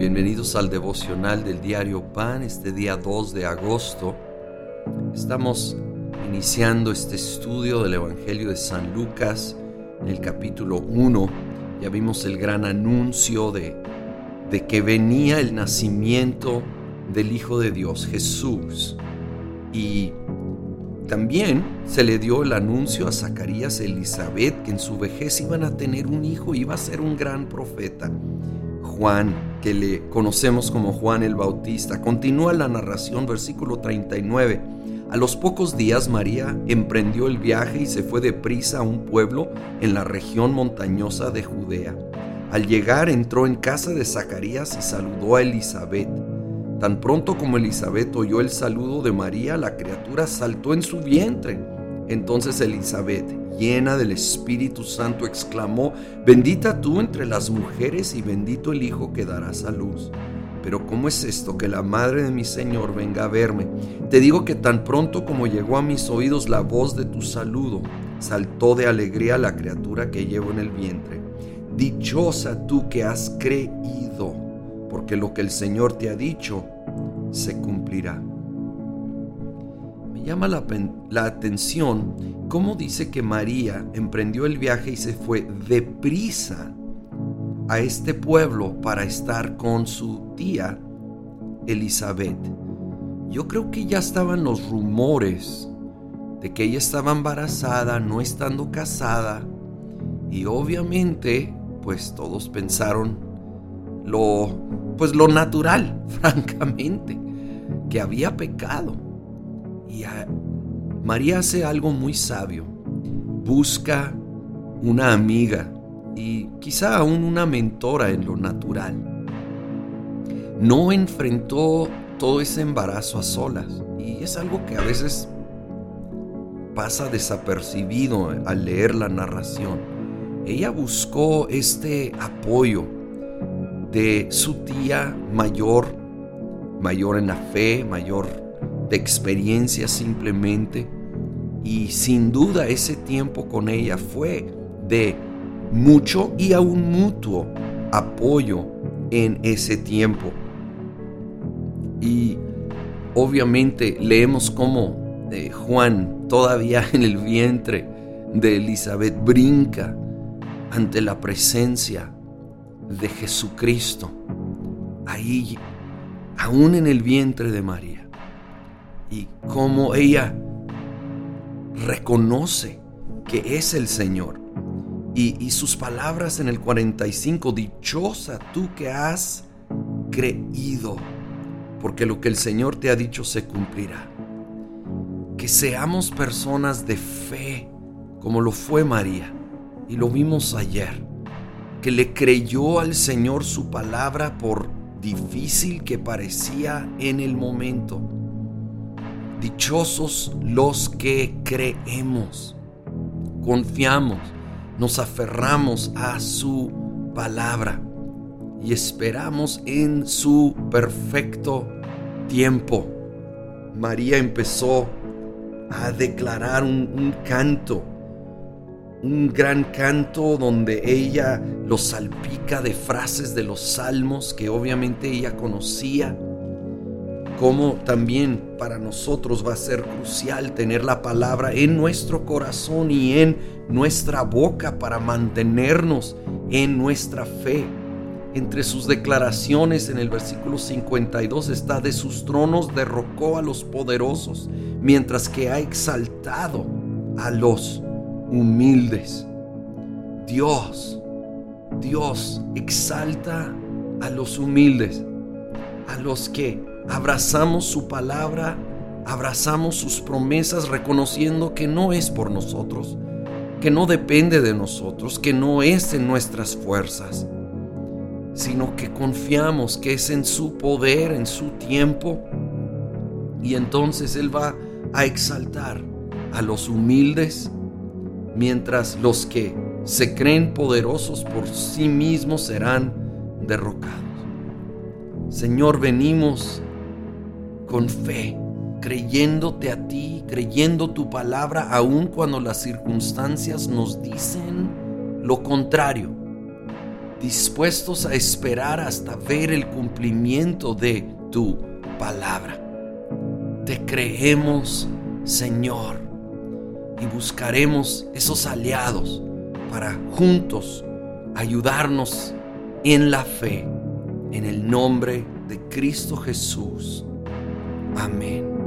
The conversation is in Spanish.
Bienvenidos al devocional del diario Pan, este día 2 de agosto. Estamos iniciando este estudio del Evangelio de San Lucas en el capítulo 1. Ya vimos el gran anuncio de, de que venía el nacimiento del Hijo de Dios, Jesús. Y también se le dio el anuncio a Zacarías e Elizabeth que en su vejez iban a tener un hijo, iba a ser un gran profeta. Juan, que le conocemos como Juan el Bautista. Continúa la narración, versículo 39. A los pocos días María emprendió el viaje y se fue deprisa a un pueblo en la región montañosa de Judea. Al llegar entró en casa de Zacarías y saludó a Elizabeth. Tan pronto como Elizabeth oyó el saludo de María, la criatura saltó en su vientre. Entonces Elizabeth, llena del Espíritu Santo, exclamó, bendita tú entre las mujeres y bendito el Hijo que darás a luz. Pero ¿cómo es esto que la madre de mi Señor venga a verme? Te digo que tan pronto como llegó a mis oídos la voz de tu saludo, saltó de alegría la criatura que llevo en el vientre. Dichosa tú que has creído, porque lo que el Señor te ha dicho se cumplirá llama la, atención cómo dice que María emprendió el viaje y se fue deprisa a este pueblo para estar con su tía Elizabeth. Yo creo que ya estaban los rumores de que ella estaba embarazada, no estando casada, y obviamente, pues todos pensaron lo pues lo natural, francamente, que había pecado y María hace algo muy sabio. Busca una amiga y quizá aún una mentora en lo natural. No enfrentó todo ese embarazo a solas y es algo que a veces pasa desapercibido al leer la narración. Ella buscó este apoyo de su tía mayor, mayor en la fe, mayor de experiencia simplemente. Y sin duda ese tiempo con ella fue de mucho y aún mutuo apoyo en ese tiempo. Y obviamente leemos cómo eh, Juan, todavía en el vientre de Elizabeth, brinca ante la presencia de Jesucristo, ahí, aún en el vientre de María y cómo ella reconoce que es el Señor. Y, sus palabras en el 45, dichosa tú que has creído, porque lo que el Señor te ha dicho se cumplirá. Que seamos personas de fe, como lo fue María, y lo vimos ayer, que le creyó al Señor su palabra por difícil que parecía en el momento Dichosos los que creemos, confiamos, nos aferramos a su palabra y esperamos en su perfecto tiempo. María empezó a declarar un, canto, un gran canto donde ella lo salpica de frases de los salmos que obviamente ella conocía como también para nosotros va a ser crucial tener la palabra en nuestro corazón y en nuestra boca para mantenernos en nuestra fe. Entre sus declaraciones en el versículo 52 está, de sus tronos derrocó a los poderosos, mientras que ha exaltado a los humildes. Dios, Dios exalta a los humildes, a los que abrazamos su palabra, abrazamos sus promesas reconociendo que no es por nosotros, que no depende de nosotros, que no es en nuestras fuerzas, sino que confiamos que es en su poder, en su tiempo, y entonces Él va a exaltar a los humildes, mientras los que se creen poderosos por sí mismos serán derrocados. Señor, venimos con fe, creyéndote a ti, creyendo tu palabra, aun cuando las circunstancias nos dicen lo contrario. dispuestos a esperar hasta ver el cumplimiento de tu palabra. Te creemos, Señor, y buscaremos esos aliados para juntos ayudarnos en la fe, en el nombre de Cristo Jesús. Amém.